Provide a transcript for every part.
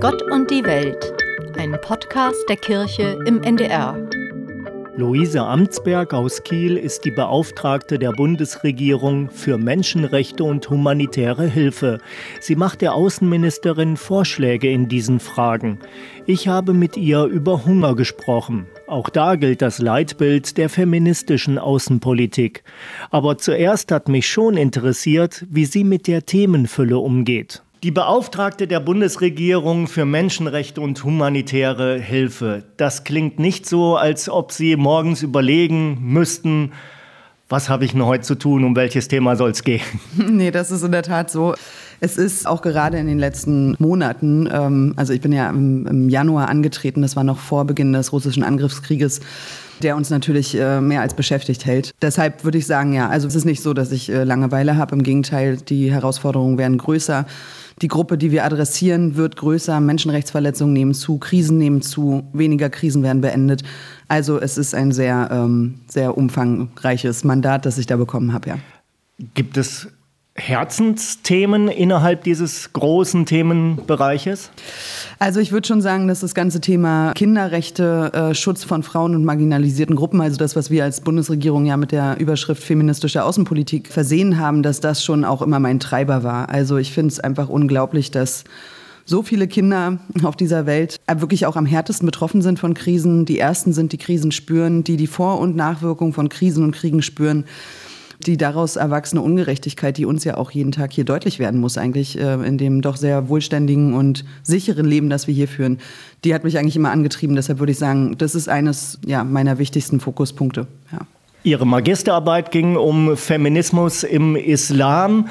Gott und die Welt, ein Podcast der Kirche im NDR. Luise Amtsberg aus Kiel ist die Beauftragte der Bundesregierung für Menschenrechte und humanitäre Hilfe. Sie macht der Außenministerin Vorschläge in diesen Fragen. Ich habe mit ihr über Hunger gesprochen. Auch da gilt das Leitbild der feministischen Außenpolitik. Aber zuerst hat mich schon interessiert, wie sie mit der Themenfülle umgeht. Die Beauftragte der Bundesregierung für Menschenrechte und humanitäre Hilfe. Das klingt nicht so, als ob Sie morgens überlegen müssten, was habe ich denn heute zu tun, um welches Thema soll es gehen? Nee, das ist in der Tat so. Es ist auch gerade in den letzten Monaten, ähm, also ich bin ja im, im Januar angetreten, das war noch vor Beginn des russischen Angriffskrieges, der uns natürlich äh, mehr als beschäftigt hält. Deshalb würde ich sagen, ja, also es ist nicht so, dass ich äh, Langeweile habe. Im Gegenteil, die Herausforderungen werden größer. Die Gruppe, die wir adressieren, wird größer. Menschenrechtsverletzungen nehmen zu, Krisen nehmen zu, weniger Krisen werden beendet. Also es ist ein sehr, ähm, sehr umfangreiches Mandat, das ich da bekommen habe, ja. Gibt es Herzensthemen innerhalb dieses großen Themenbereiches? Also ich würde schon sagen, dass das ganze Thema Kinderrechte, äh, Schutz von Frauen und marginalisierten Gruppen, also das, was wir als Bundesregierung ja mit der Überschrift feministische Außenpolitik versehen haben, dass das schon auch immer mein Treiber war. Also ich finde es einfach unglaublich, dass so viele Kinder auf dieser Welt wirklich auch am härtesten betroffen sind von Krisen. Die ersten sind, die Krisen spüren, die die Vor- und Nachwirkungen von Krisen und Kriegen spüren die daraus erwachsene Ungerechtigkeit, die uns ja auch jeden Tag hier deutlich werden muss, eigentlich äh, in dem doch sehr wohlständigen und sicheren Leben, das wir hier führen, die hat mich eigentlich immer angetrieben. Deshalb würde ich sagen, das ist eines ja, meiner wichtigsten Fokuspunkte. Ja. Ihre Magisterarbeit ging um Feminismus im Islam.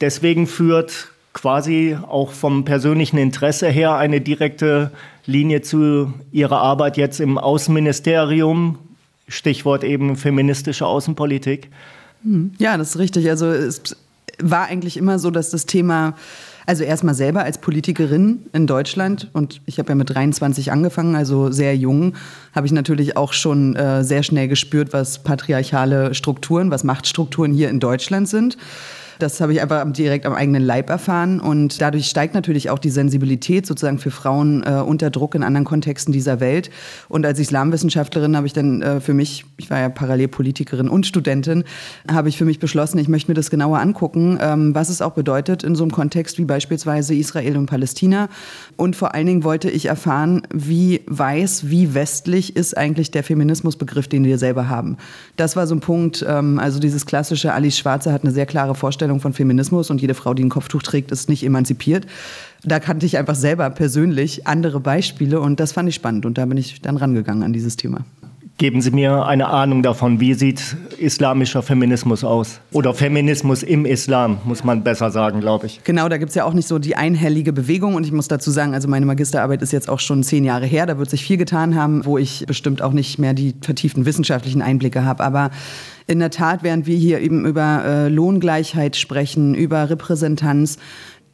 Deswegen führt quasi auch vom persönlichen Interesse her eine direkte Linie zu Ihrer Arbeit jetzt im Außenministerium. Stichwort eben feministische Außenpolitik. Hm. Ja, das ist richtig. Also es war eigentlich immer so, dass das Thema, also erstmal selber als Politikerin in Deutschland und ich habe ja mit 23 angefangen, also sehr jung, habe ich natürlich auch schon äh, sehr schnell gespürt, was patriarchale Strukturen, was Machtstrukturen hier in Deutschland sind. Das habe ich einfach direkt am eigenen Leib erfahren und dadurch steigt natürlich auch die Sensibilität sozusagen für Frauen äh, unter Druck in anderen Kontexten dieser Welt. Und als Islamwissenschaftlerin habe ich dann äh, für mich, ich war ja Parallelpolitikerin und Studentin, habe ich für mich beschlossen, ich möchte mir das genauer angucken, ähm, was es auch bedeutet in so einem Kontext wie beispielsweise Israel und Palästina. Und vor allen Dingen wollte ich erfahren, wie weiß, wie westlich ist eigentlich der Feminismusbegriff, den wir selber haben. Das war so ein Punkt, ähm, also dieses klassische, Alice Schwarze hat eine sehr klare Vorstellung Vorstellung von Feminismus und jede Frau, die ein Kopftuch trägt, ist nicht emanzipiert. Da kannte ich einfach selber persönlich andere Beispiele und das fand ich spannend und da bin ich dann rangegangen an dieses Thema. Geben Sie mir eine Ahnung davon, wie sieht islamischer Feminismus aus? Oder Feminismus im Islam, muss man besser sagen, glaube ich. Genau, da gibt es ja auch nicht so die einhellige Bewegung. Und ich muss dazu sagen, also meine Magisterarbeit ist jetzt auch schon zehn Jahre her. Da wird sich viel getan haben, wo ich bestimmt auch nicht mehr die vertieften wissenschaftlichen Einblicke habe. Aber in der Tat, während wir hier eben über äh, Lohngleichheit sprechen, über Repräsentanz,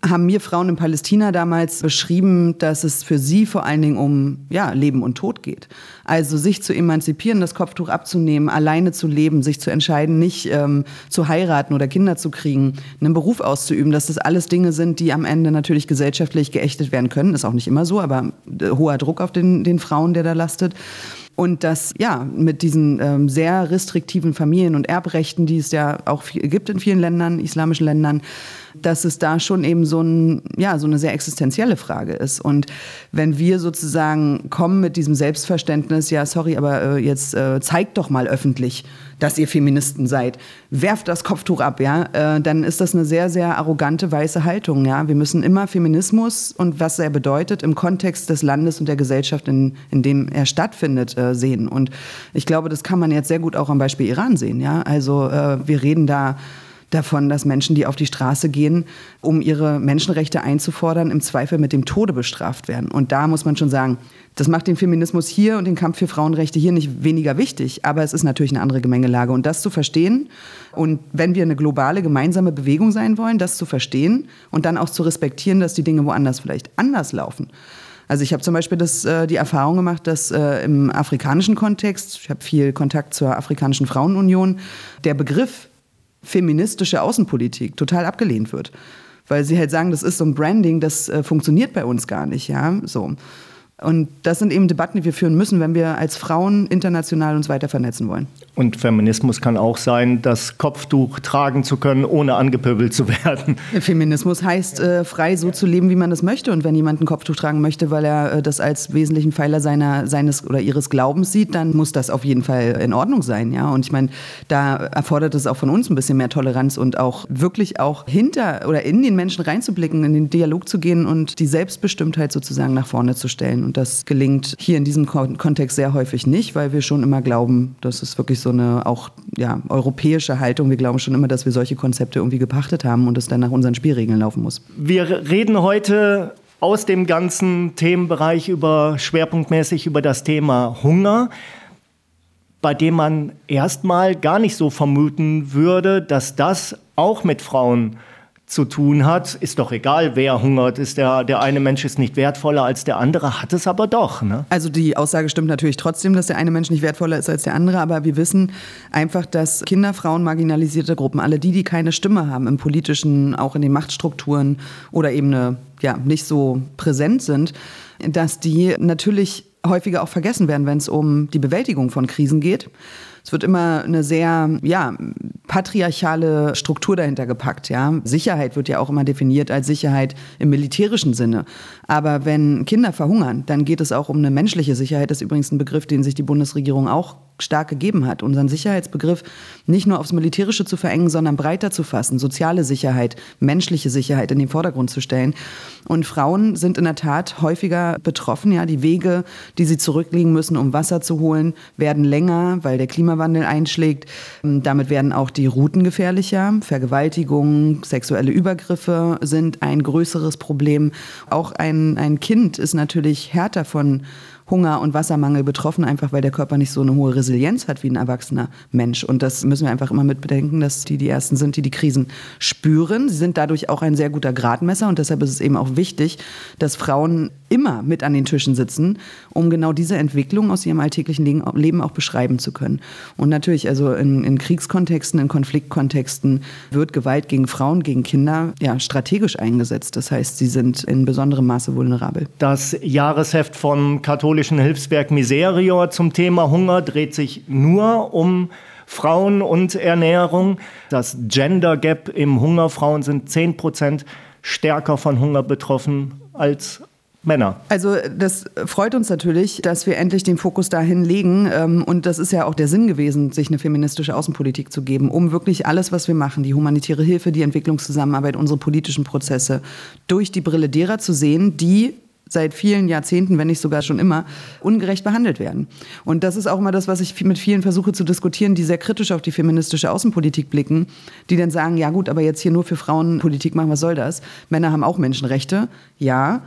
haben mir Frauen in Palästina damals beschrieben, dass es für sie vor allen Dingen um ja, Leben und Tod geht. Also sich zu emanzipieren, das Kopftuch abzunehmen, alleine zu leben, sich zu entscheiden, nicht ähm, zu heiraten oder Kinder zu kriegen, einen Beruf auszuüben, dass das alles Dinge sind, die am Ende natürlich gesellschaftlich geächtet werden können. Ist auch nicht immer so, aber äh, hoher Druck auf den, den Frauen, der da lastet. Und dass ja mit diesen ähm, sehr restriktiven Familien- und Erbrechten, die es ja auch gibt in vielen Ländern, islamischen Ländern, dass es da schon eben so, ein, ja, so eine sehr existenzielle Frage ist. Und wenn wir sozusagen kommen mit diesem Selbstverständnis, ja, sorry, aber äh, jetzt äh, zeigt doch mal öffentlich, dass ihr Feministen seid, werft das Kopftuch ab, ja, äh, dann ist das eine sehr, sehr arrogante weiße Haltung, ja. Wir müssen immer Feminismus und was er bedeutet im Kontext des Landes und der Gesellschaft, in, in dem er stattfindet, äh, sehen. Und ich glaube, das kann man jetzt sehr gut auch am Beispiel Iran sehen, ja. Also äh, wir reden da davon, dass Menschen, die auf die Straße gehen, um ihre Menschenrechte einzufordern, im Zweifel mit dem Tode bestraft werden. Und da muss man schon sagen, das macht den Feminismus hier und den Kampf für Frauenrechte hier nicht weniger wichtig, aber es ist natürlich eine andere Gemengelage. Und das zu verstehen und wenn wir eine globale gemeinsame Bewegung sein wollen, das zu verstehen und dann auch zu respektieren, dass die Dinge woanders vielleicht anders laufen. Also ich habe zum Beispiel das, äh, die Erfahrung gemacht, dass äh, im afrikanischen Kontext, ich habe viel Kontakt zur Afrikanischen Frauenunion, der Begriff feministische Außenpolitik total abgelehnt wird. weil sie halt sagen, das ist so ein Branding, das äh, funktioniert bei uns gar nicht, ja, so. Und das sind eben Debatten, die wir führen müssen, wenn wir als Frauen international uns weiter vernetzen wollen. Und Feminismus kann auch sein, das Kopftuch tragen zu können, ohne angepöbelt zu werden. Feminismus heißt, äh, frei so zu leben, wie man das möchte. Und wenn jemand ein Kopftuch tragen möchte, weil er äh, das als wesentlichen Pfeiler seiner, seines oder ihres Glaubens sieht, dann muss das auf jeden Fall in Ordnung sein. Ja? Und ich meine, da erfordert es auch von uns ein bisschen mehr Toleranz und auch wirklich auch hinter oder in den Menschen reinzublicken, in den Dialog zu gehen und die Selbstbestimmtheit sozusagen nach vorne zu stellen. Und das gelingt hier in diesem Kontext sehr häufig nicht, weil wir schon immer glauben, dass es wirklich so eine auch ja, europäische Haltung. Wir glauben schon immer, dass wir solche Konzepte irgendwie gepachtet haben und es dann nach unseren Spielregeln laufen muss. Wir reden heute aus dem ganzen Themenbereich über schwerpunktmäßig über das Thema Hunger, bei dem man erstmal gar nicht so vermuten würde, dass das auch mit Frauen zu tun hat, ist doch egal, wer hungert, ist der, der eine Mensch ist nicht wertvoller als der andere, hat es aber doch. Ne? Also die Aussage stimmt natürlich trotzdem, dass der eine Mensch nicht wertvoller ist als der andere, aber wir wissen einfach, dass Kinder, Frauen, marginalisierte Gruppen, alle die, die keine Stimme haben im politischen, auch in den Machtstrukturen oder eben eine, ja, nicht so präsent sind, dass die natürlich häufiger auch vergessen werden, wenn es um die Bewältigung von Krisen geht. Es wird immer eine sehr, ja, patriarchale Struktur dahinter gepackt, ja. Sicherheit wird ja auch immer definiert als Sicherheit im militärischen Sinne. Aber wenn Kinder verhungern, dann geht es auch um eine menschliche Sicherheit. Das ist übrigens ein Begriff, den sich die Bundesregierung auch stark gegeben hat, unseren Sicherheitsbegriff nicht nur aufs Militärische zu verengen, sondern breiter zu fassen, soziale Sicherheit, menschliche Sicherheit in den Vordergrund zu stellen. Und Frauen sind in der Tat häufiger betroffen. Ja, die Wege, die sie zurücklegen müssen, um Wasser zu holen, werden länger, weil der Klimawandel einschlägt. Damit werden auch die Routen gefährlicher. Vergewaltigungen, sexuelle Übergriffe sind ein größeres Problem. Auch ein, ein Kind ist natürlich härter von Hunger und Wassermangel betroffen, einfach weil der Körper nicht so eine hohe Resilienz hat wie ein erwachsener Mensch. Und das müssen wir einfach immer mit bedenken, dass die die Ersten sind, die die Krisen spüren. Sie sind dadurch auch ein sehr guter Gradmesser und deshalb ist es eben auch wichtig, dass Frauen immer mit an den Tischen sitzen, um genau diese Entwicklung aus ihrem alltäglichen Leben auch beschreiben zu können. Und natürlich, also in, in Kriegskontexten, in Konfliktkontexten wird Gewalt gegen Frauen, gegen Kinder ja strategisch eingesetzt. Das heißt, sie sind in besonderem Maße vulnerabel. Das Jahresheft vom katholischen Hilfswerk Miserior zum Thema Hunger dreht sich nur um Frauen und Ernährung. Das Gender Gap im Hunger, Frauen sind 10 Prozent stärker von Hunger betroffen als Männer. Also das freut uns natürlich, dass wir endlich den Fokus dahin legen. Ähm, und das ist ja auch der Sinn gewesen, sich eine feministische Außenpolitik zu geben, um wirklich alles, was wir machen, die humanitäre Hilfe, die Entwicklungszusammenarbeit, unsere politischen Prozesse, durch die Brille derer zu sehen, die seit vielen Jahrzehnten, wenn nicht sogar schon immer, ungerecht behandelt werden. Und das ist auch immer das, was ich mit vielen versuche zu diskutieren, die sehr kritisch auf die feministische Außenpolitik blicken, die dann sagen, ja gut, aber jetzt hier nur für Frauen Politik machen, was soll das? Männer haben auch Menschenrechte, ja.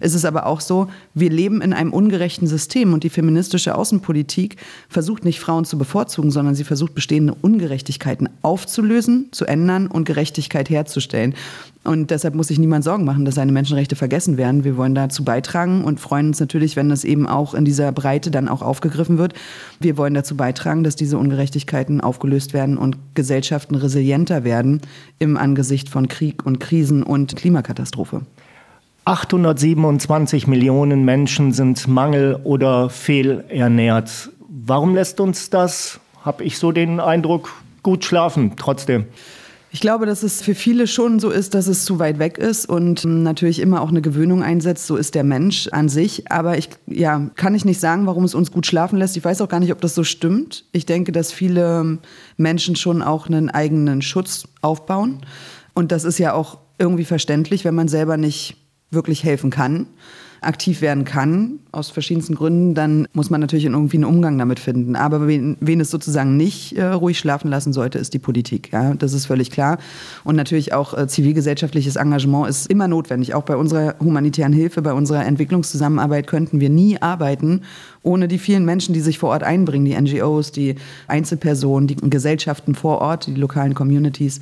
Es ist aber auch so, wir leben in einem ungerechten System und die feministische Außenpolitik versucht nicht Frauen zu bevorzugen, sondern sie versucht bestehende Ungerechtigkeiten aufzulösen, zu ändern und Gerechtigkeit herzustellen. Und deshalb muss sich niemand Sorgen machen, dass seine Menschenrechte vergessen werden. Wir wollen dazu beitragen und freuen uns natürlich, wenn das eben auch in dieser Breite dann auch aufgegriffen wird. Wir wollen dazu beitragen, dass diese Ungerechtigkeiten aufgelöst werden und Gesellschaften resilienter werden im Angesicht von Krieg und Krisen und Klimakatastrophe. 827 Millionen Menschen sind mangel- oder fehlernährt. Warum lässt uns das, habe ich so den Eindruck, gut schlafen trotzdem? Ich glaube, dass es für viele schon so ist, dass es zu weit weg ist und natürlich immer auch eine Gewöhnung einsetzt. So ist der Mensch an sich. Aber ich ja, kann ich nicht sagen, warum es uns gut schlafen lässt. Ich weiß auch gar nicht, ob das so stimmt. Ich denke, dass viele Menschen schon auch einen eigenen Schutz aufbauen. Und das ist ja auch irgendwie verständlich, wenn man selber nicht wirklich helfen kann aktiv werden kann, aus verschiedensten Gründen, dann muss man natürlich irgendwie einen Umgang damit finden. Aber wen, wen es sozusagen nicht äh, ruhig schlafen lassen sollte, ist die Politik. Ja? Das ist völlig klar. Und natürlich auch äh, zivilgesellschaftliches Engagement ist immer notwendig. Auch bei unserer humanitären Hilfe, bei unserer Entwicklungszusammenarbeit könnten wir nie arbeiten ohne die vielen Menschen, die sich vor Ort einbringen, die NGOs, die Einzelpersonen, die Gesellschaften vor Ort, die lokalen Communities.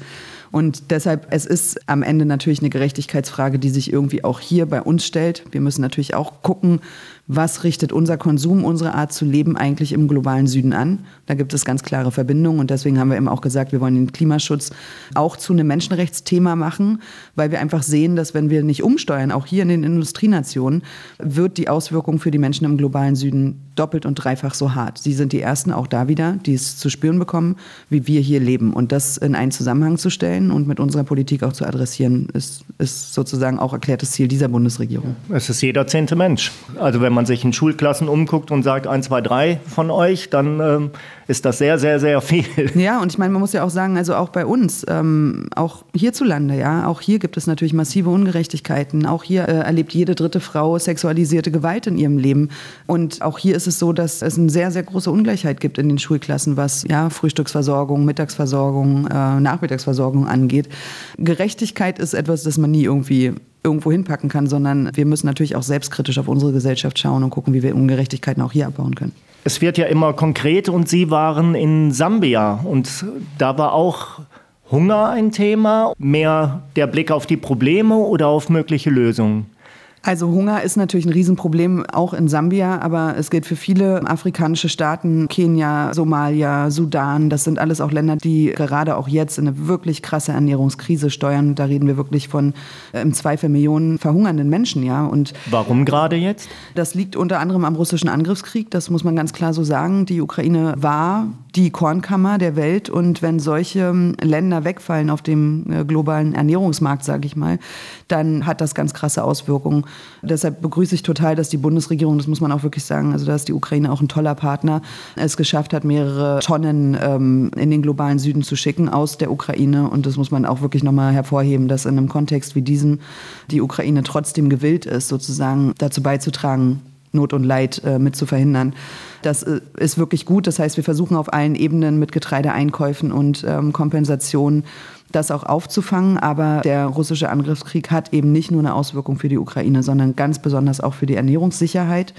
Und deshalb, es ist am Ende natürlich eine Gerechtigkeitsfrage, die sich irgendwie auch hier bei uns stellt. Wir müssen natürlich auch gucken, was richtet unser Konsum, unsere Art zu leben eigentlich im globalen Süden an. Da gibt es ganz klare Verbindungen und deswegen haben wir eben auch gesagt, wir wollen den Klimaschutz auch zu einem Menschenrechtsthema machen, weil wir einfach sehen, dass wenn wir nicht umsteuern, auch hier in den Industrienationen, wird die Auswirkung für die Menschen im globalen Süden doppelt und dreifach so hart. Sie sind die Ersten auch da wieder, die es zu spüren bekommen, wie wir hier leben. Und das in einen Zusammenhang zu stellen und mit unserer Politik auch zu adressieren, ist, ist sozusagen auch erklärtes Ziel dieser Bundesregierung. Es ist jeder zehnte Mensch. Also wenn man sich in Schulklassen umguckt und sagt, ein, zwei, drei von euch, dann ähm, ist das sehr, sehr, sehr viel. Ja, und ich meine, man muss ja auch sagen, also auch bei uns, ähm, auch hierzulande, ja, auch hier gibt es natürlich massive Ungerechtigkeiten. Auch hier äh, erlebt jede dritte Frau sexualisierte Gewalt in ihrem Leben. Und auch hier ist es so, dass es eine sehr, sehr große Ungleichheit gibt in den Schulklassen, was ja Frühstücksversorgung, Mittagsversorgung, äh, Nachmittagsversorgung angeht. Gerechtigkeit ist etwas, das man nie irgendwie irgendwo hinpacken kann, sondern wir müssen natürlich auch selbstkritisch auf unsere Gesellschaft schauen und gucken, wie wir Ungerechtigkeiten auch hier abbauen können. Es wird ja immer konkret und Sie waren in Sambia und da war auch Hunger ein Thema, mehr der Blick auf die Probleme oder auf mögliche Lösungen? Also Hunger ist natürlich ein Riesenproblem, auch in Sambia, aber es gilt für viele afrikanische Staaten, Kenia, Somalia, Sudan. Das sind alles auch Länder, die gerade auch jetzt eine wirklich krasse Ernährungskrise steuern. Da reden wir wirklich von äh, im Zweifel Millionen verhungernden Menschen, ja. Und Warum gerade jetzt? Das liegt unter anderem am russischen Angriffskrieg. Das muss man ganz klar so sagen. Die Ukraine war die Kornkammer der Welt und wenn solche ähm, Länder wegfallen auf dem äh, globalen Ernährungsmarkt, sage ich mal, dann hat das ganz krasse Auswirkungen. Deshalb begrüße ich total, dass die Bundesregierung, das muss man auch wirklich sagen, also da ist die Ukraine auch ein toller Partner, es geschafft hat, mehrere Tonnen ähm, in den globalen Süden zu schicken aus der Ukraine. Und das muss man auch wirklich nochmal hervorheben, dass in einem Kontext wie diesem die Ukraine trotzdem gewillt ist, sozusagen dazu beizutragen, Not und Leid äh, mit zu verhindern. Das äh, ist wirklich gut. Das heißt, wir versuchen auf allen Ebenen mit Getreideeinkäufen und ähm, Kompensationen das auch aufzufangen. Aber der russische Angriffskrieg hat eben nicht nur eine Auswirkung für die Ukraine, sondern ganz besonders auch für die Ernährungssicherheit.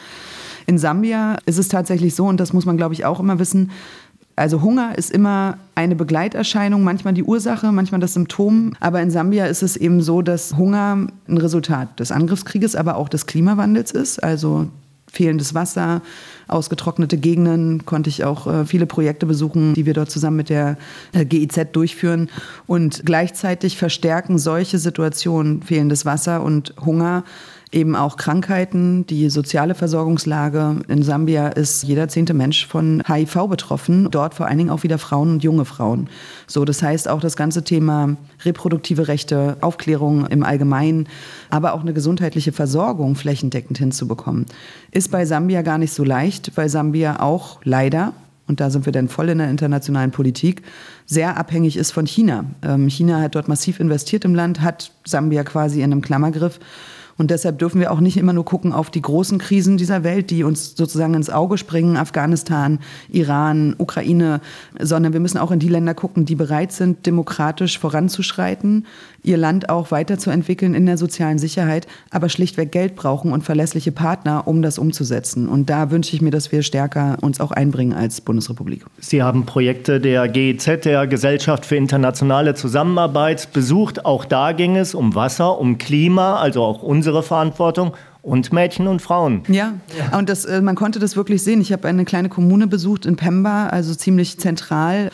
In Sambia ist es tatsächlich so, und das muss man, glaube ich, auch immer wissen, also Hunger ist immer eine Begleiterscheinung, manchmal die Ursache, manchmal das Symptom. Aber in Sambia ist es eben so, dass Hunger ein Resultat des Angriffskrieges, aber auch des Klimawandels ist. Also fehlendes Wasser, ausgetrocknete Gegenden, konnte ich auch äh, viele Projekte besuchen, die wir dort zusammen mit der äh, GIZ durchführen. Und gleichzeitig verstärken solche Situationen, fehlendes Wasser und Hunger, eben auch Krankheiten. Die soziale Versorgungslage in Sambia ist jeder zehnte Mensch von HIV betroffen. Dort vor allen Dingen auch wieder Frauen und junge Frauen. So, das heißt auch das ganze Thema reproduktive Rechte, Aufklärung im Allgemeinen, aber auch eine gesundheitliche Versorgung flächendeckend hinzubekommen, ist bei Sambia gar nicht so leicht, weil Sambia auch leider und da sind wir dann voll in der internationalen Politik, sehr abhängig ist von China. Ähm, China hat dort massiv investiert im Land, hat Sambia quasi in einem Klammergriff und deshalb dürfen wir auch nicht immer nur gucken auf die großen Krisen dieser Welt, die uns sozusagen ins Auge springen, Afghanistan, Iran, Ukraine, sondern wir müssen auch in die Länder gucken, die bereit sind, demokratisch voranzuschreiten, ihr Land auch weiterzuentwickeln in der sozialen Sicherheit, aber schlichtweg Geld brauchen und verlässliche Partner, um das umzusetzen. Und da wünsche ich mir, dass wir stärker uns auch einbringen als Bundesrepublik. Sie haben Projekte der GEZ, der Gesellschaft für internationale Zusammenarbeit, besucht. Auch da ging es um Wasser, um Klima, also auch unsere Verantwortung und Mädchen und Frauen. Ja, ja. und das, äh, man konnte das wirklich sehen. Ich habe eine kleine Kommune besucht in Pemba, also ziemlich zentral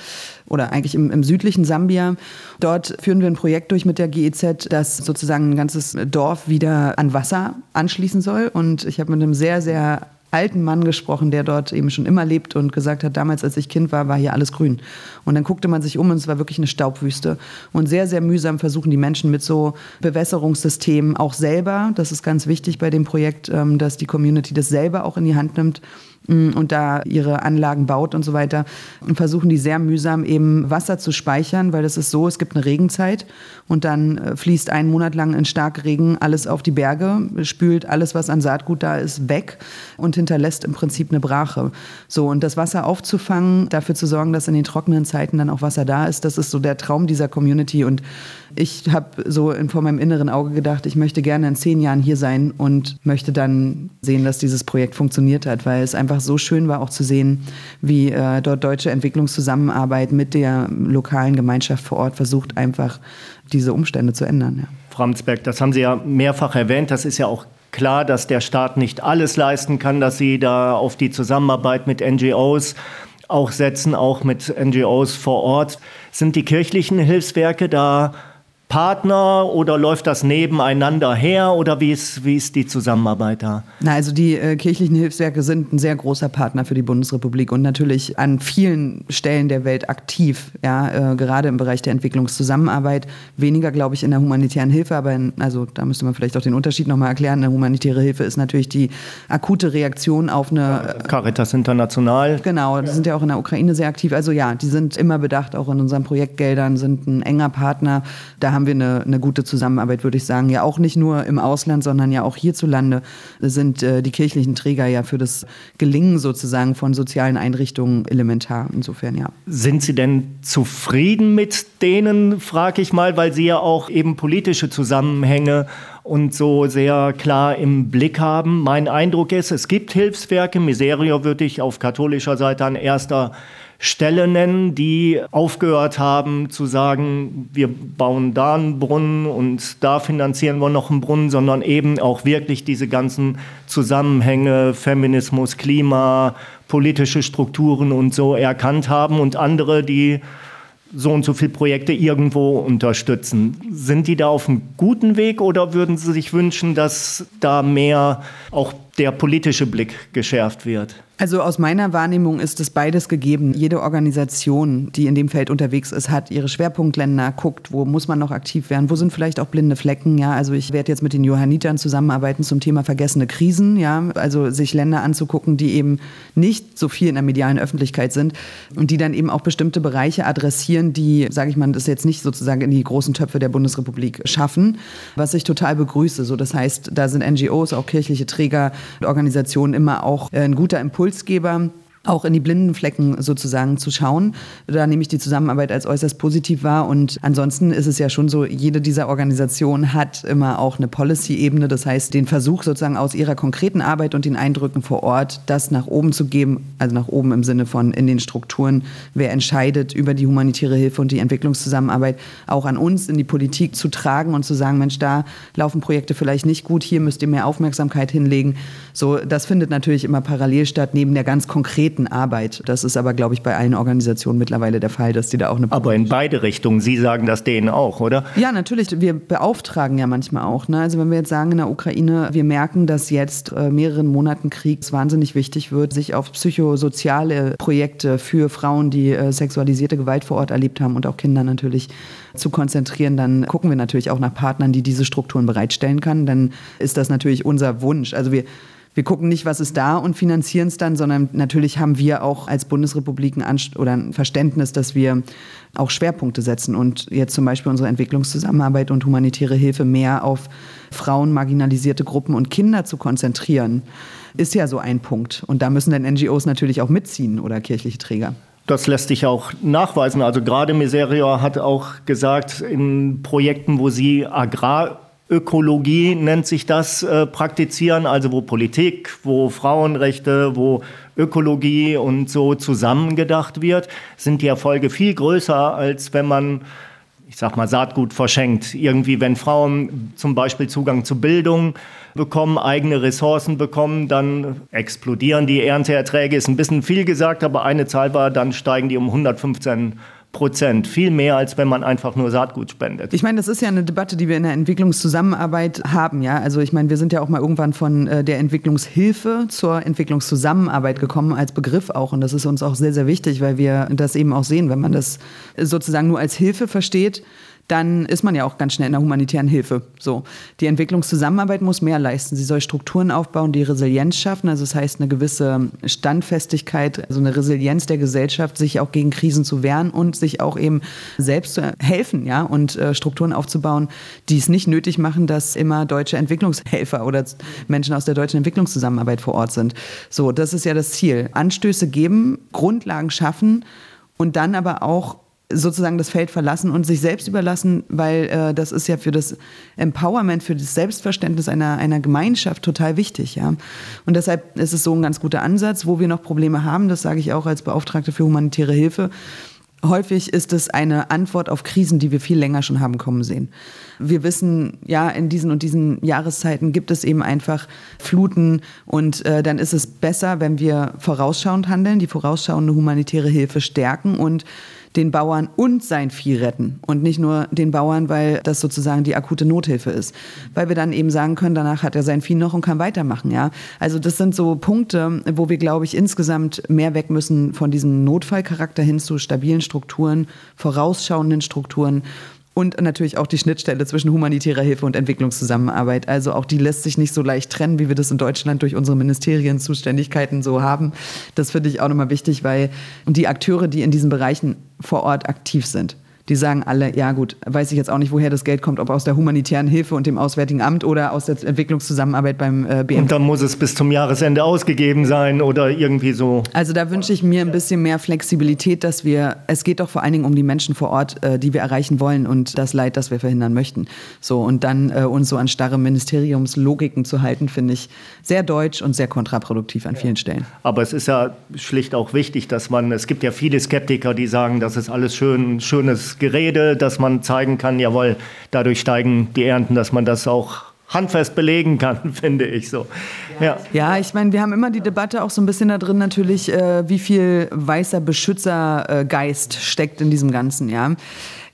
oder eigentlich im, im, südlichen Sambia. Dort führen wir ein Projekt durch mit der GEZ, das sozusagen ein ganzes Dorf wieder an Wasser anschließen soll. Und ich habe mit einem sehr, sehr alten Mann gesprochen, der dort eben schon immer lebt und gesagt hat, damals, als ich Kind war, war hier alles grün. Und dann guckte man sich um und es war wirklich eine Staubwüste. Und sehr, sehr mühsam versuchen die Menschen mit so Bewässerungssystemen auch selber, das ist ganz wichtig bei dem Projekt, ähm, dass die Community das selber auch in die Hand nimmt, Mm, und da ihre Anlagen baut und so weiter und versuchen die sehr mühsam eben Wasser zu speichern, weil das ist so, es gibt eine Regenzeit und dann äh, fließt einen Monat lang in Starkregen alles auf die Berge, spült alles, was an Saatgut da ist, weg und hinterlässt im Prinzip eine Brache. So und das Wasser aufzufangen, dafür zu sorgen, dass in den trockenen Zeiten dann auch Wasser da ist, das ist so der Traum dieser Community und ich habe so vor meinem inneren Auge gedacht, ich möchte gerne in zehn Jahren hier sein und möchte dann sehen, dass dieses Projekt funktioniert hat, weil es einfach einfach so schön war auch zu sehen, wie äh, dort deutsche Entwicklungszusammenarbeit mit der lokalen Gemeinschaft vor Ort versucht, einfach diese Umstände zu ändern. Ja. Framsberg, das haben Sie ja mehrfach erwähnt. Das ist ja auch klar, dass der Staat nicht alles leisten kann, dass Sie da auf die Zusammenarbeit mit NGOs auch setzen, auch mit NGOs vor Ort. Sind die kirchlichen Hilfswerke da Partner oder läuft das nebeneinander her oder wie ist, wie ist die Zusammenarbeit da? Na, also die äh, kirchlichen Hilfswerke sind ein sehr großer Partner für die Bundesrepublik und natürlich an vielen Stellen der Welt aktiv, ja, äh, gerade im Bereich der Entwicklungszusammenarbeit. Weniger, glaube ich, in der humanitären Hilfe, aber in, also da müsste man vielleicht auch den Unterschied nochmal erklären. Eine humanitäre Hilfe ist natürlich die akute Reaktion auf eine. Äh, Caritas International. Genau, die sind ja auch in der Ukraine sehr aktiv. Also ja, die sind immer bedacht, auch in unseren Projektgeldern, sind ein enger Partner. Da haben wir eine, eine gute Zusammenarbeit, würde ich sagen. Ja, auch nicht nur im Ausland, sondern ja auch hierzulande sind äh, die kirchlichen Träger ja für das Gelingen sozusagen von sozialen Einrichtungen elementar. Insofern ja. Sind Sie denn zufrieden mit denen, frage ich mal, weil Sie ja auch eben politische Zusammenhänge und so sehr klar im Blick haben. Mein Eindruck ist, es gibt Hilfswerke. Miserio würde ich auf katholischer Seite an erster Stelle nennen, die aufgehört haben zu sagen, wir bauen da einen Brunnen und da finanzieren wir noch einen Brunnen, sondern eben auch wirklich diese ganzen Zusammenhänge, Feminismus, Klima, politische Strukturen und so erkannt haben und andere, die so und so viele Projekte irgendwo unterstützen. Sind die da auf einem guten Weg oder würden Sie sich wünschen, dass da mehr auch der politische Blick geschärft wird? Also aus meiner Wahrnehmung ist es beides gegeben. Jede Organisation, die in dem Feld unterwegs ist, hat ihre Schwerpunktländer, guckt, wo muss man noch aktiv werden, wo sind vielleicht auch blinde Flecken. Ja, also ich werde jetzt mit den Johannitern zusammenarbeiten zum Thema vergessene Krisen. Ja, also sich Länder anzugucken, die eben nicht so viel in der medialen Öffentlichkeit sind und die dann eben auch bestimmte Bereiche adressieren, die, sage ich mal, das jetzt nicht sozusagen in die großen Töpfe der Bundesrepublik schaffen, was ich total begrüße. So, das heißt, da sind NGOs, auch kirchliche Träger, Organisationen immer auch ein guter Impuls Impulsgeber auch in die blinden Flecken sozusagen zu schauen. Da nehme ich die Zusammenarbeit als äußerst positiv wahr. Und ansonsten ist es ja schon so, jede dieser Organisationen hat immer auch eine Policy-Ebene. Das heißt, den Versuch sozusagen aus ihrer konkreten Arbeit und den Eindrücken vor Ort, das nach oben zu geben, also nach oben im Sinne von in den Strukturen, wer entscheidet über die humanitäre Hilfe und die Entwicklungszusammenarbeit, auch an uns in die Politik zu tragen und zu sagen, Mensch, da laufen Projekte vielleicht nicht gut, hier müsst ihr mehr Aufmerksamkeit hinlegen. So, das findet natürlich immer parallel statt, neben der ganz konkreten Arbeit. Das ist aber, glaube ich, bei allen Organisationen mittlerweile der Fall, dass die da auch eine. Aber in beide Richtungen. Sie sagen das denen auch, oder? Ja, natürlich. Wir beauftragen ja manchmal auch. Ne? Also wenn wir jetzt sagen in der Ukraine, wir merken, dass jetzt äh, mehreren Monaten Krieg wahnsinnig wichtig wird, sich auf psychosoziale Projekte für Frauen, die äh, sexualisierte Gewalt vor Ort erlebt haben und auch Kinder natürlich zu konzentrieren, dann gucken wir natürlich auch nach Partnern, die diese Strukturen bereitstellen können. Dann ist das natürlich unser Wunsch. Also wir wir gucken nicht, was ist da und finanzieren es dann, sondern natürlich haben wir auch als Bundesrepublik ein, oder ein Verständnis, dass wir auch Schwerpunkte setzen und jetzt zum Beispiel unsere Entwicklungszusammenarbeit und humanitäre Hilfe mehr auf Frauen, marginalisierte Gruppen und Kinder zu konzentrieren, ist ja so ein Punkt. Und da müssen dann NGOs natürlich auch mitziehen oder kirchliche Träger. Das lässt sich auch nachweisen. Also gerade Miserio hat auch gesagt, in Projekten, wo sie Agrar Ökologie nennt sich das, äh, praktizieren, also wo Politik, wo Frauenrechte, wo Ökologie und so zusammengedacht wird, sind die Erfolge viel größer, als wenn man, ich sag mal, Saatgut verschenkt. Irgendwie, wenn Frauen zum Beispiel Zugang zu Bildung bekommen, eigene Ressourcen bekommen, dann explodieren die Ernteerträge. Ist ein bisschen viel gesagt, aber eine Zahl war, dann steigen die um 115 Prozent. Viel mehr, als wenn man einfach nur Saatgut spendet. Ich meine, das ist ja eine Debatte, die wir in der Entwicklungszusammenarbeit haben. Ja? Also ich meine, wir sind ja auch mal irgendwann von äh, der Entwicklungshilfe zur Entwicklungszusammenarbeit gekommen als Begriff auch. Und das ist uns auch sehr, sehr wichtig, weil wir das eben auch sehen. Wenn man das sozusagen nur als Hilfe versteht, dann ist man ja auch ganz schnell in der humanitären Hilfe. So. Die Entwicklungszusammenarbeit muss mehr leisten. Sie soll Strukturen aufbauen, die Resilienz schaffen. Also das heißt eine gewisse Standfestigkeit, also eine Resilienz der Gesellschaft, sich auch gegen Krisen zu wehren und sich auch eben selbst zu helfen, ja, und äh, Strukturen aufzubauen, die es nicht nötig machen, dass immer deutsche Entwicklungshelfer oder Menschen aus der deutschen Entwicklungszusammenarbeit vor Ort sind. So, das ist ja das Ziel. Anstöße geben, Grundlagen schaffen und dann aber auch sozusagen das Feld verlassen und sich selbst überlassen, weil äh, das ist ja für das Empowerment, für das Selbstverständnis einer, einer Gemeinschaft total wichtig. Ja? Und deshalb ist es so ein ganz guter Ansatz, wo wir noch Probleme haben, das sage ich auch als Beauftragte für humanitäre Hilfe, Häufig ist es eine Antwort auf Krisen, die wir viel länger schon haben kommen sehen. Wir wissen, ja, in diesen und diesen Jahreszeiten gibt es eben einfach Fluten und äh, dann ist es besser, wenn wir vorausschauend handeln, die vorausschauende humanitäre Hilfe stärken und den Bauern und sein Vieh retten und nicht nur den Bauern, weil das sozusagen die akute Nothilfe ist. Weil wir dann eben sagen können, danach hat er sein Vieh noch und kann weitermachen, ja. Also das sind so Punkte, wo wir, glaube ich, insgesamt mehr weg müssen von diesem Notfallcharakter hin zu stabilen Strukturen, vorausschauenden Strukturen und natürlich auch die Schnittstelle zwischen humanitärer Hilfe und Entwicklungszusammenarbeit. Also auch die lässt sich nicht so leicht trennen, wie wir das in Deutschland durch unsere Ministerienzuständigkeiten so haben. Das finde ich auch nochmal wichtig, weil die Akteure, die in diesen Bereichen vor Ort aktiv sind, die sagen alle, ja gut, weiß ich jetzt auch nicht, woher das Geld kommt, ob aus der humanitären Hilfe und dem Auswärtigen Amt oder aus der Entwicklungszusammenarbeit beim äh, BMF. Und dann muss es bis zum Jahresende ausgegeben sein oder irgendwie so. Also da wünsche ich mir ein bisschen mehr Flexibilität, dass wir, es geht doch vor allen Dingen um die Menschen vor Ort, äh, die wir erreichen wollen und das Leid, das wir verhindern möchten. So und dann äh, uns so an starre Ministeriumslogiken zu halten, finde ich sehr deutsch und sehr kontraproduktiv an vielen Stellen. Aber es ist ja schlicht auch wichtig, dass man, es gibt ja viele Skeptiker, die sagen, das ist alles schön, schönes Gerede, dass man zeigen kann, jawohl, dadurch steigen die Ernten, dass man das auch handfest belegen kann, finde ich so. Ja, ja ich meine, wir haben immer die Debatte auch so ein bisschen da drin natürlich, äh, wie viel weißer Beschützergeist steckt in diesem Ganzen, ja.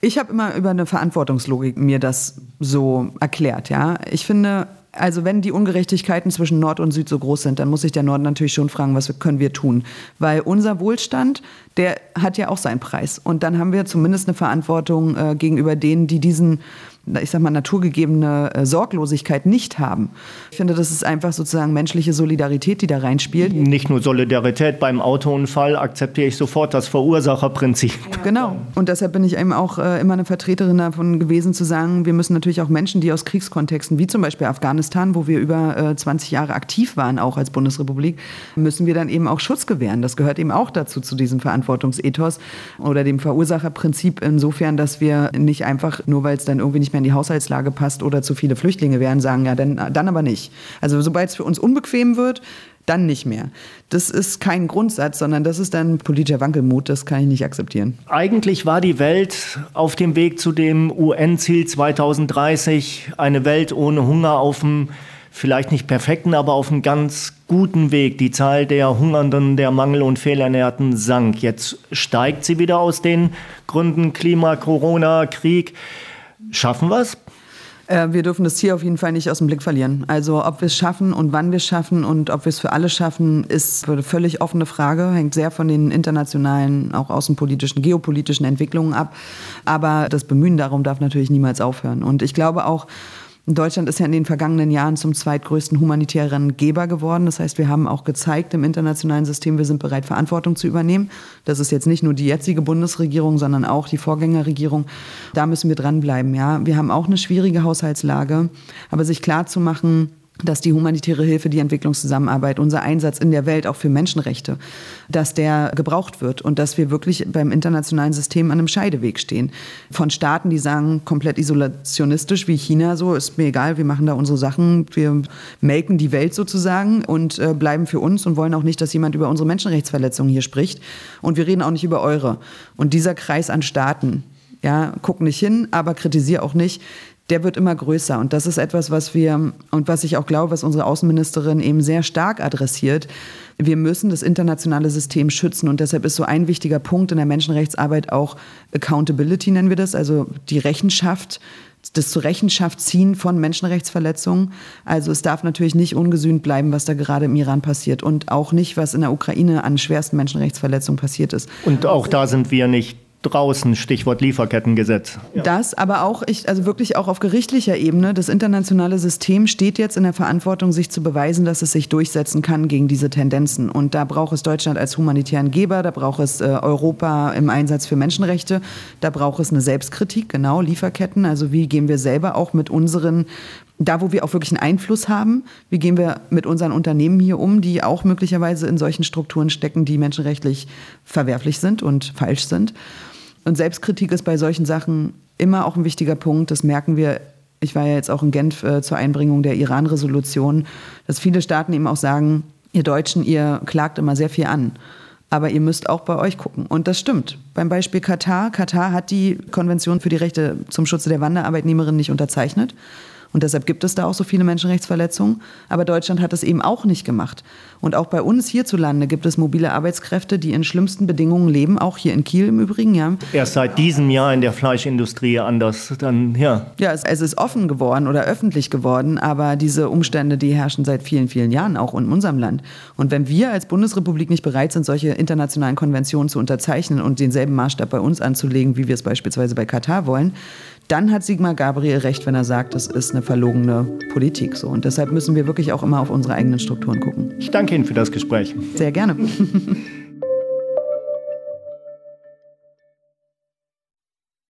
Ich habe immer über eine Verantwortungslogik mir das so erklärt, ja. Ich finde, also wenn die Ungerechtigkeiten zwischen Nord und Süd so groß sind, dann muss sich der Norden natürlich schon fragen, was können wir tun? Weil unser Wohlstand, der hat ja auch seinen Preis. Und dann haben wir zumindest eine Verantwortung äh, gegenüber denen, die diesen ich sag mal, naturgegebene äh, Sorglosigkeit nicht haben. Ich finde, das ist einfach sozusagen menschliche Solidarität, die da reinspielt. Nicht nur Solidarität beim Autounfall, akzeptiere ich sofort das Verursacherprinzip. Genau. Und deshalb bin ich eben auch äh, immer eine Vertreterin davon gewesen, zu sagen, wir müssen natürlich auch Menschen, die aus Kriegskontexten, wie zum Beispiel Afghanistan, wo wir über 20 äh, Jahre aktiv waren, auch als Bundesrepublik, müssen wir dann eben auch Schutz gewähren. Das gehört eben auch dazu, zu diesem Verantwortungsethos oder dem Verursacherprinzip insofern, dass wir nicht einfach, nur weil es dann irgendwie nicht mehr in die Haushaltslage passt oder zu viele Flüchtlinge wären, sagen, ja, dann, dann aber nicht. Also sobald es für uns unbequem wird, dann nicht mehr. Das ist kein Grundsatz, sondern das ist dann politischer Wankelmut, das kann ich nicht akzeptieren. Eigentlich war die Welt auf dem Weg zu dem UN-Ziel 2030, eine Welt ohne Hunger auf dem vielleicht nicht perfekten, aber auf einem ganz guten Weg. Die Zahl der Hungernden, der Mangel- und Fehlernährten sank. Jetzt steigt sie wieder aus den Gründen Klima, Corona, Krieg. Schaffen wir es? Äh, wir dürfen das Ziel auf jeden Fall nicht aus dem Blick verlieren. Also ob wir es schaffen und wann wir es schaffen und ob wir es für alle schaffen, ist eine völlig offene Frage, hängt sehr von den internationalen, auch außenpolitischen, geopolitischen Entwicklungen ab. Aber das Bemühen darum darf natürlich niemals aufhören. Und ich glaube auch, Deutschland ist ja in den vergangenen Jahren zum zweitgrößten humanitären Geber geworden. Das heißt, wir haben auch gezeigt im internationalen System, wir sind bereit, Verantwortung zu übernehmen. Das ist jetzt nicht nur die jetzige Bundesregierung, sondern auch die Vorgängerregierung. Da müssen wir dranbleiben. Ja, wir haben auch eine schwierige Haushaltslage, aber sich klar zu machen, dass die humanitäre Hilfe, die Entwicklungszusammenarbeit, unser Einsatz in der Welt auch für Menschenrechte, dass der gebraucht wird und dass wir wirklich beim internationalen System an einem Scheideweg stehen. Von Staaten, die sagen, komplett isolationistisch wie China, so ist mir egal, wir machen da unsere Sachen, wir melken die Welt sozusagen und äh, bleiben für uns und wollen auch nicht, dass jemand über unsere Menschenrechtsverletzungen hier spricht. Und wir reden auch nicht über eure. Und dieser Kreis an Staaten, ja, guck nicht hin, aber kritisiere auch nicht der wird immer größer. Und das ist etwas, was wir und was ich auch glaube, was unsere Außenministerin eben sehr stark adressiert. Wir müssen das internationale System schützen. Und deshalb ist so ein wichtiger Punkt in der Menschenrechtsarbeit auch Accountability, nennen wir das, also die Rechenschaft das zur Rechenschaft ziehen von Menschenrechtsverletzungen. Also es darf natürlich nicht ungesühnt bleiben, was da gerade im Iran passiert und auch nicht, was in der Ukraine an schwersten Menschenrechtsverletzungen passiert ist. Und auch da sind wir nicht draußen, Stichwort Lieferkettengesetz. Das, aber auch, ich, also wirklich auch auf gerichtlicher Ebene, das internationale System steht jetzt in der Verantwortung, sich zu beweisen, dass es sich durchsetzen kann gegen diese Tendenzen. Und da braucht es Deutschland als humanitären Geber, da braucht es äh, Europa im Einsatz für Menschenrechte, da braucht es eine Selbstkritik, genau, Lieferketten. Also wie gehen wir selber auch mit unseren da, wo wir auch wirklich einen Einfluss haben, wie gehen wir mit unseren Unternehmen hier um, die auch möglicherweise in solchen Strukturen stecken, die menschenrechtlich verwerflich sind und falsch sind. Und Selbstkritik ist bei solchen Sachen immer auch ein wichtiger Punkt. Das merken wir. Ich war ja jetzt auch in Genf äh, zur Einbringung der Iran-Resolution, dass viele Staaten eben auch sagen, ihr Deutschen, ihr klagt immer sehr viel an. Aber ihr müsst auch bei euch gucken. Und das stimmt. Beim Beispiel Katar. Katar hat die Konvention für die Rechte zum Schutze der Wanderarbeitnehmerinnen nicht unterzeichnet. Und deshalb gibt es da auch so viele Menschenrechtsverletzungen. Aber Deutschland hat es eben auch nicht gemacht. Und auch bei uns hierzulande gibt es mobile Arbeitskräfte, die in schlimmsten Bedingungen leben, auch hier in Kiel im Übrigen. Ja. Erst seit diesem Jahr in der Fleischindustrie anders, dann ja. Ja, es, es ist offen geworden oder öffentlich geworden, aber diese Umstände, die herrschen seit vielen, vielen Jahren auch in unserem Land. Und wenn wir als Bundesrepublik nicht bereit sind, solche internationalen Konventionen zu unterzeichnen und denselben Maßstab bei uns anzulegen, wie wir es beispielsweise bei Katar wollen, dann hat Sigmar Gabriel recht, wenn er sagt, das ist eine verlogene Politik so. Und deshalb müssen wir wirklich auch immer auf unsere eigenen Strukturen gucken. Ich danke Ihnen für das Gespräch. Sehr gerne.